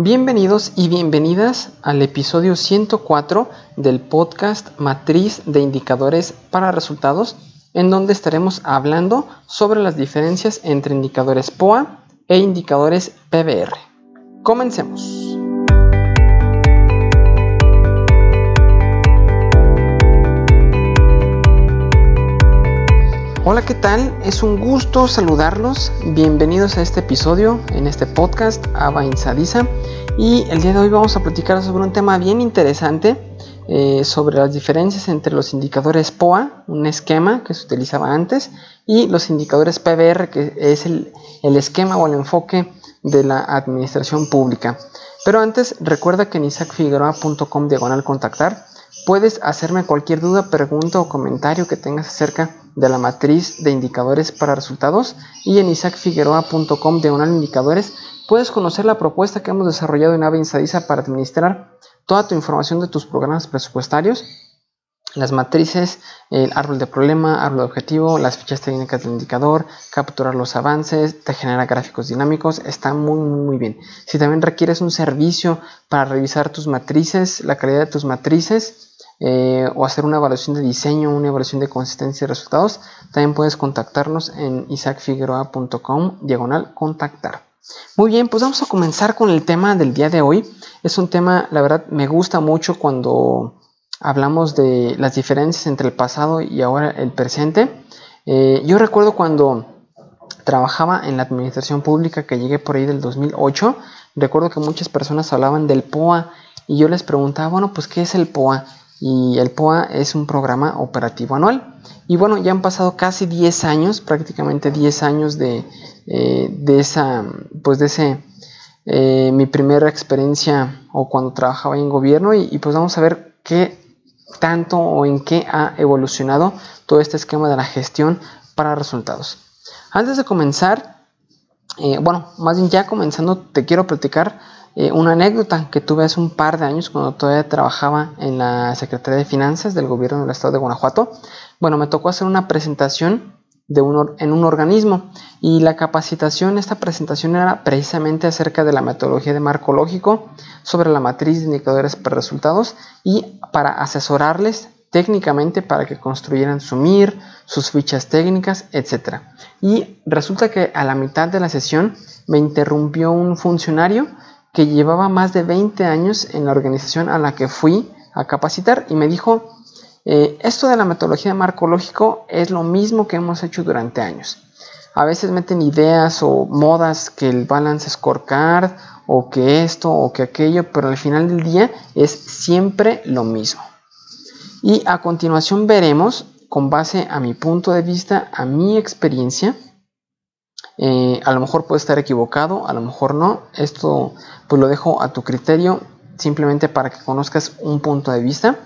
Bienvenidos y bienvenidas al episodio 104 del podcast Matriz de Indicadores para Resultados, en donde estaremos hablando sobre las diferencias entre indicadores POA e indicadores PBR. Comencemos. Hola, ¿qué tal? Es un gusto saludarlos. Bienvenidos a este episodio en este podcast Ava Insadiza. Y el día de hoy vamos a platicar sobre un tema bien interesante eh, sobre las diferencias entre los indicadores POA, un esquema que se utilizaba antes, y los indicadores PBR, que es el, el esquema o el enfoque de la administración pública. Pero antes, recuerda que en isaacfigueroa.com diagonal contactar puedes hacerme cualquier duda, pregunta o comentario que tengas acerca de la matriz de indicadores para resultados y en isaacfigueroa.com de unal indicadores puedes conocer la propuesta que hemos desarrollado en Ave Insadiza para administrar toda tu información de tus programas presupuestarios, las matrices, el árbol de problema, árbol de objetivo, las fichas técnicas del indicador, capturar los avances, te genera gráficos dinámicos, está muy muy bien. Si también requieres un servicio para revisar tus matrices, la calidad de tus matrices, eh, o hacer una evaluación de diseño, una evaluación de consistencia de resultados, también puedes contactarnos en isaacfigueroa.com diagonal contactar. Muy bien, pues vamos a comenzar con el tema del día de hoy. Es un tema, la verdad, me gusta mucho cuando hablamos de las diferencias entre el pasado y ahora el presente. Eh, yo recuerdo cuando trabajaba en la administración pública que llegué por ahí del 2008, recuerdo que muchas personas hablaban del POA y yo les preguntaba, bueno, pues ¿qué es el POA? Y el POA es un programa operativo anual. Y bueno, ya han pasado casi 10 años, prácticamente 10 años de, eh, de esa, pues de ese, eh, mi primera experiencia o cuando trabajaba en gobierno y, pues vamos a ver qué tanto o en qué ha evolucionado todo este esquema de la gestión para resultados. Antes de comenzar, eh, bueno, más bien ya comenzando, te quiero platicar eh, una anécdota que tuve hace un par de años cuando todavía trabajaba en la Secretaría de Finanzas del gobierno del estado de Guanajuato. Bueno, me tocó hacer una presentación en un organismo y la capacitación, esta presentación era precisamente acerca de la metodología de marco lógico sobre la matriz de indicadores para resultados y para asesorarles técnicamente para que construyeran su MIR, sus fichas técnicas, etc. Y resulta que a la mitad de la sesión me interrumpió un funcionario que llevaba más de 20 años en la organización a la que fui a capacitar y me dijo, eh, esto de la metodología de es lo mismo que hemos hecho durante años. A veces meten ideas o modas que el balance scorecard o que esto o que aquello, pero al final del día es siempre lo mismo. Y a continuación veremos, con base a mi punto de vista, a mi experiencia, eh, a lo mejor puede estar equivocado, a lo mejor no. Esto pues lo dejo a tu criterio, simplemente para que conozcas un punto de vista.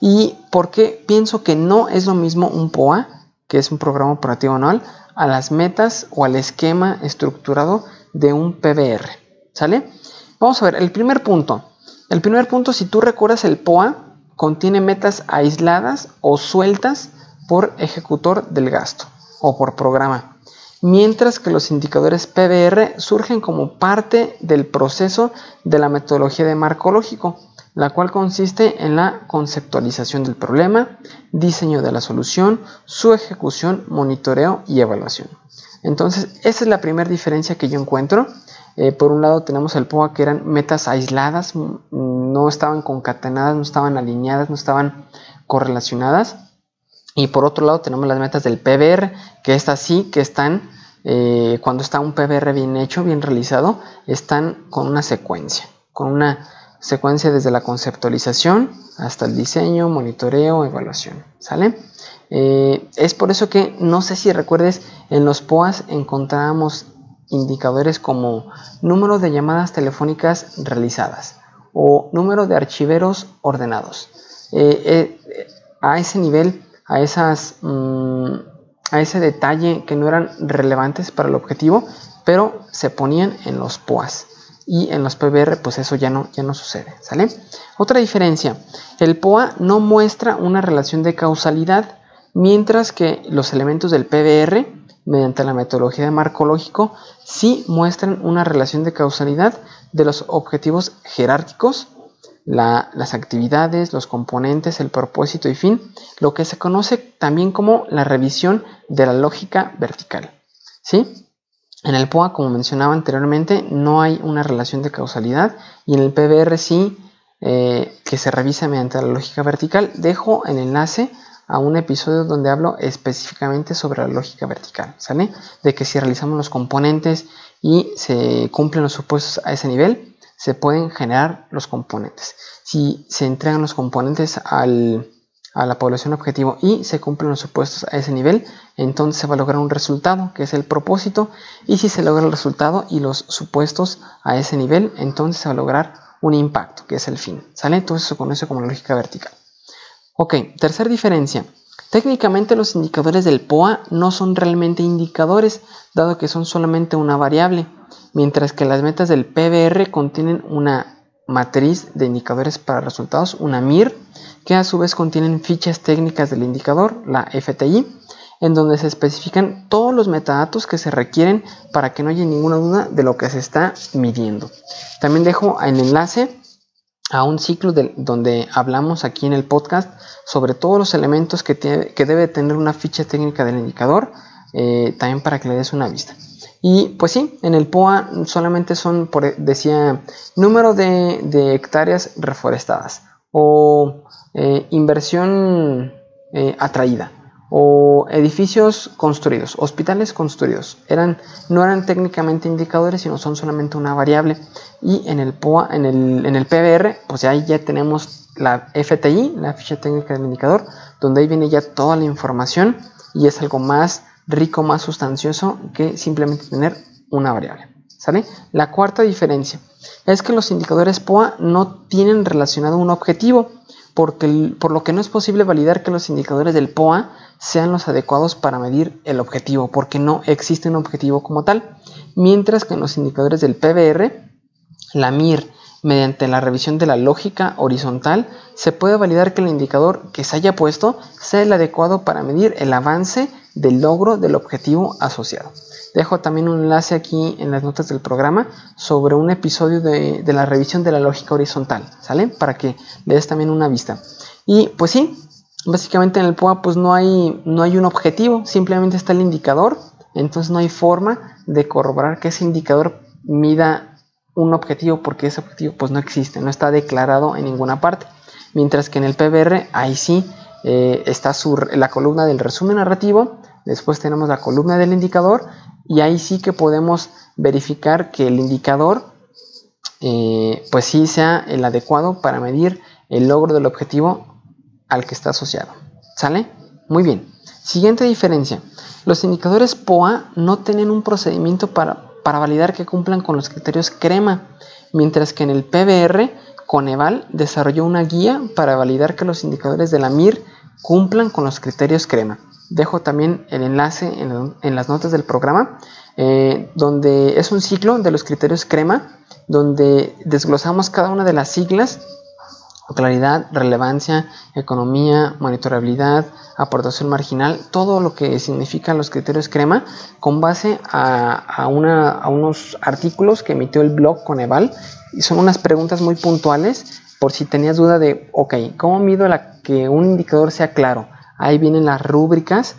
Y porque pienso que no es lo mismo un POA, que es un programa operativo anual, a las metas o al esquema estructurado de un PBR. ¿Sale? Vamos a ver, el primer punto. El primer punto, si tú recuerdas, el POA contiene metas aisladas o sueltas por ejecutor del gasto o por programa mientras que los indicadores PBR surgen como parte del proceso de la metodología de marco lógico, la cual consiste en la conceptualización del problema, diseño de la solución, su ejecución, monitoreo y evaluación. Entonces, esa es la primera diferencia que yo encuentro. Eh, por un lado tenemos el POA que eran metas aisladas, no estaban concatenadas, no estaban alineadas, no estaban correlacionadas. Y por otro lado tenemos las metas del PBR, que estas sí que están, eh, cuando está un PBR bien hecho, bien realizado, están con una secuencia, con una secuencia desde la conceptualización hasta el diseño, monitoreo, evaluación. ¿Sale? Eh, es por eso que no sé si recuerdes, en los POAS encontrábamos indicadores como número de llamadas telefónicas realizadas o número de archiveros ordenados. Eh, a ese nivel a, esas, mm, a ese detalle que no eran relevantes para el objetivo, pero se ponían en los POAS. Y en los PBR, pues eso ya no, ya no sucede, ¿sale? Otra diferencia, el POA no muestra una relación de causalidad, mientras que los elementos del PBR mediante la metodología de marco lógico, sí muestran una relación de causalidad de los objetivos jerárquicos, las actividades, los componentes, el propósito y fin, lo que se conoce también como la revisión de la lógica vertical. ¿Sí? En el POA, como mencionaba anteriormente, no hay una relación de causalidad y en el PBR sí eh, que se revisa mediante la lógica vertical. Dejo el enlace a un episodio donde hablo específicamente sobre la lógica vertical, ¿sale? De que si realizamos los componentes y se cumplen los supuestos a ese nivel, se pueden generar los componentes. Si se entregan los componentes a la población objetivo y se cumplen los supuestos a ese nivel, entonces se va a lograr un resultado, que es el propósito, y si se logra el resultado y los supuestos a ese nivel, entonces se va a lograr un impacto, que es el fin. ¿Sale? Entonces se conoce como lógica vertical. Ok, tercera diferencia. Técnicamente los indicadores del POA no son realmente indicadores, dado que son solamente una variable, mientras que las metas del PBR contienen una matriz de indicadores para resultados, una MIR, que a su vez contienen fichas técnicas del indicador, la FTI, en donde se especifican todos los metadatos que se requieren para que no haya ninguna duda de lo que se está midiendo. También dejo el enlace a un ciclo donde hablamos aquí en el podcast sobre todos los elementos que, debe tener una ficha técnica del indicador, eh, también para que le des una vista. Y pues sí, en el POA solamente son, por, decía, número de, hectáreas reforestadas o eh, inversión eh, atraída o edificios construidos, hospitales construidos. Eran, no eran técnicamente indicadores, sino son solamente una variable. Y en el POA, en el, en el PBR, pues ahí ya tenemos la FTI, la ficha técnica del indicador, donde ahí viene ya toda la información y es algo más rico, más sustancioso que simplemente tener una variable. ¿Sale? La cuarta diferencia es que los indicadores POA no tienen relacionado un objetivo, porque, por lo que no es posible validar que los indicadores del POA sean los adecuados para medir el objetivo, porque no existe un objetivo como tal. Mientras que en los indicadores del PBR, la MIR, mediante la revisión de la lógica horizontal, se puede validar que el indicador que se haya puesto sea el adecuado para medir el avance del logro del objetivo asociado. Dejo también un enlace aquí en las notas del programa sobre un episodio de, la revisión de la lógica horizontal, ¿sale? Para que le también una vista. Y pues sí, Básicamente en el POA pues no hay, no hay un objetivo, simplemente está el indicador, entonces no hay forma de corroborar que ese indicador mida un objetivo porque ese objetivo pues no existe, no está declarado en ninguna parte. Mientras que en el PBR ahí sí eh, está la columna del resumen narrativo, después tenemos la columna del indicador y ahí sí que podemos verificar que el indicador eh, pues sí sea el adecuado para medir el logro del objetivo al que está asociado. ¿Sale? Muy bien. Siguiente diferencia. Los indicadores POA no tienen un procedimiento para, para validar que cumplan con los criterios crema, mientras que en el PBR, Coneval desarrolló una guía para validar que los indicadores de la MIR cumplan con los criterios crema. Dejo también el enlace en, las notas del programa, eh, donde es un ciclo de los criterios crema, donde desglosamos cada una de las siglas claridad, relevancia, economía, monitorabilidad, aportación marginal, todo lo que significan los criterios crema con base a, unos artículos que emitió el blog Coneval y son unas preguntas muy puntuales por si tenías duda de, ok, ¿cómo mido la, que un indicador sea claro? Ahí vienen las rúbricas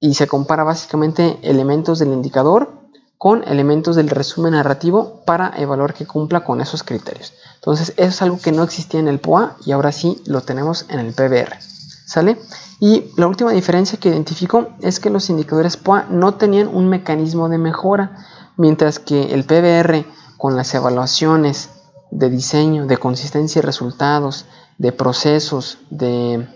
y se compara básicamente elementos del indicador con elementos del resumen narrativo para evaluar que cumpla con esos criterios. Entonces, eso es algo que no existía en el POA y ahora sí lo tenemos en el PBR. ¿Sale? Y la última diferencia que identifico es que los indicadores POA no tenían un mecanismo de mejora, mientras que el PBR con las evaluaciones de diseño, de consistencia y resultados, de procesos, de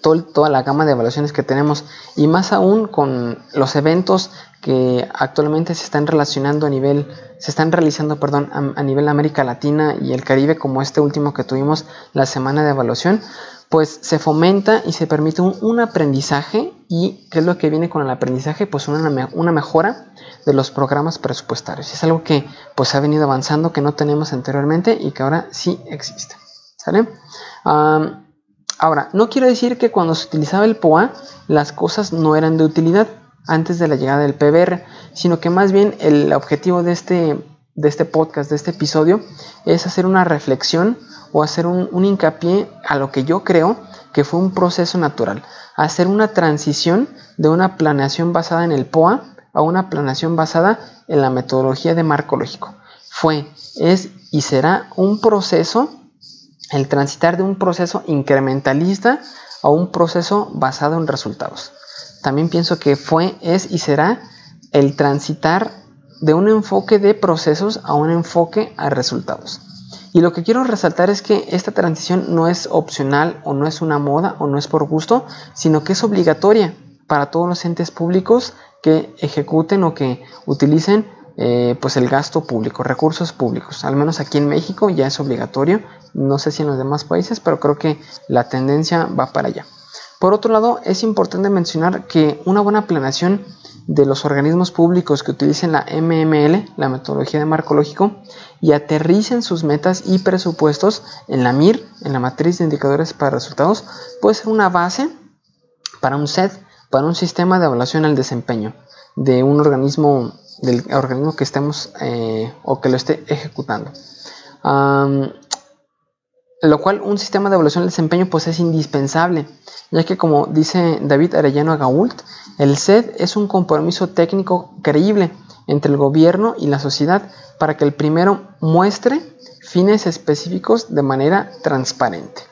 toda la gama de evaluaciones que tenemos y más aún con los eventos que actualmente se están relacionando a nivel, se están realizando, perdón, a, nivel América Latina y el Caribe, como este último que tuvimos la semana de evaluación, pues se fomenta y se permite un, aprendizaje y ¿qué es lo que viene con el aprendizaje? Pues una, una mejora de los programas presupuestarios. Es algo que pues ha venido avanzando, que no tenemos anteriormente y que ahora sí existe. ¿Sale? Ahora, no quiero decir que cuando se utilizaba el POA las cosas no eran de utilidad. Antes de la llegada del PBR, sino que más bien el objetivo de este, de este podcast, de este episodio, es hacer una reflexión o hacer un, un hincapié a lo que yo creo que fue un proceso natural, hacer una transición de una planeación basada en el POA a una planeación basada en la metodología de marco lógico. Fue, es y será un proceso, el transitar de un proceso incrementalista a un proceso basado en resultados. También pienso que fue, es y será el transitar de un enfoque de procesos a un enfoque a resultados. Y lo que quiero resaltar es que esta transición no es opcional o no es una moda o no es por gusto, sino que es obligatoria para todos los entes públicos que ejecuten o que utilicen eh, pues el gasto público, recursos públicos. Al menos aquí en México ya es obligatorio. No sé si en los demás países, pero creo que la tendencia va para allá. Por otro lado, es importante mencionar que una buena planeación de los organismos públicos que utilicen la MML, la metodología de marco lógico, y aterricen sus metas y presupuestos en la MIR, en la matriz de indicadores para resultados, puede ser una base para un set, para un sistema de evaluación al desempeño de un organismo, del organismo que estemos eh, o que lo esté ejecutando. Lo cual un sistema de evaluación del desempeño pues es indispensable, ya que como dice David Arellano Agault, el SED es un compromiso técnico creíble entre el gobierno y la sociedad para que el primero muestre fines específicos de manera transparente.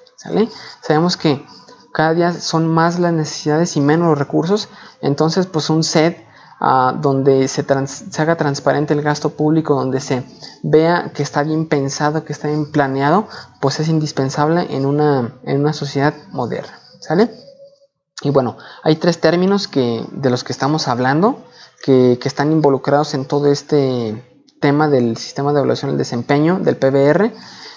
Sabemos que cada día son más las necesidades y menos los recursos, entonces pues un SED donde se, se, haga transparente el gasto público, donde se vea que está bien pensado, que está bien planeado, pues es indispensable en una, en una sociedad moderna. ¿Sale? Y bueno, hay tres términos que, de los que estamos hablando que, están involucrados en todo este tema del sistema de evaluación del desempeño, del PBR,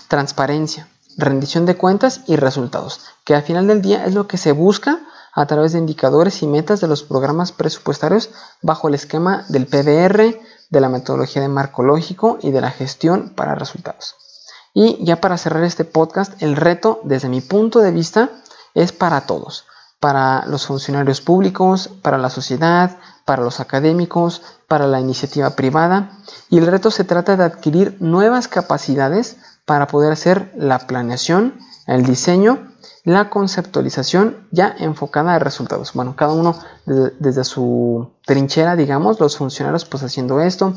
transparencia, rendición de cuentas y resultados, que al final del día es lo que se busca a través de indicadores y metas de los programas presupuestarios bajo el esquema del PBR, de la metodología de marco lógico y de la gestión para resultados. Y ya para cerrar este podcast, el reto desde mi punto de vista es para todos para los funcionarios públicos, para la sociedad, para los académicos, para la iniciativa privada. Y el reto se trata de adquirir nuevas capacidades para poder hacer la planeación, el diseño, la conceptualización ya enfocada a resultados. Bueno, cada uno desde, su trinchera, digamos, los funcionarios pues haciendo esto,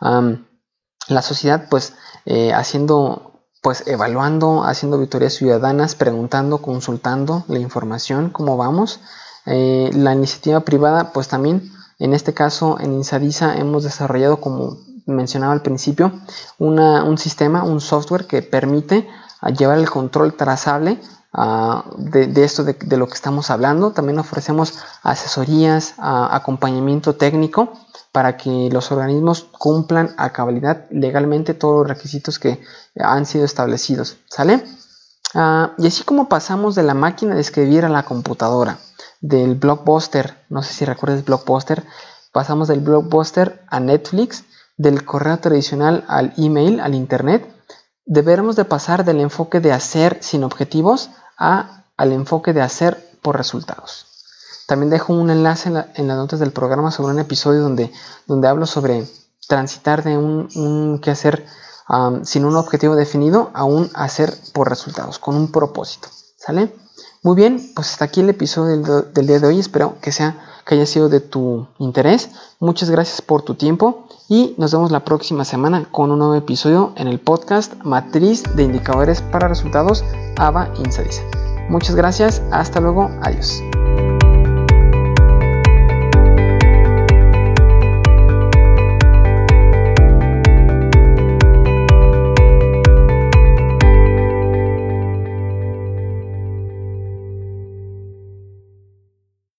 la sociedad pues eh, haciendo pues evaluando, haciendo auditorías ciudadanas, preguntando, consultando la información, cómo vamos. Eh, la iniciativa privada, pues también, en este caso en Insadisa hemos desarrollado, como mencionaba al principio, un sistema, un software que permite ah, llevar el control trazable ah, de, esto de, de, lo que estamos hablando. También ofrecemos asesorías, ah, acompañamiento técnico para que los organismos cumplan a cabalidad legalmente todos los requisitos que han sido establecidos. ¿Sale? Ah, y así como pasamos de la máquina de escribir a la computadora, del blockbuster, no sé si recuerdas blockbuster, pasamos del blockbuster a Netflix, del correo tradicional al email, al internet, deberemos de pasar del enfoque de hacer sin objetivos a, al enfoque de hacer por resultados. También dejo un enlace en, las notas del programa sobre un episodio donde, donde hablo sobre transitar de un, un quehacer sin un objetivo definido a un hacer por resultados, con un propósito. ¿Sale? Muy bien, pues hasta aquí el episodio del, del, día de hoy. Espero que, sea, que haya sido de tu interés. Muchas gracias por tu tiempo y nos vemos la próxima semana con un nuevo episodio en el podcast Matriz de Indicadores para Resultados ABA Insadisa. Muchas gracias, hasta luego, adiós.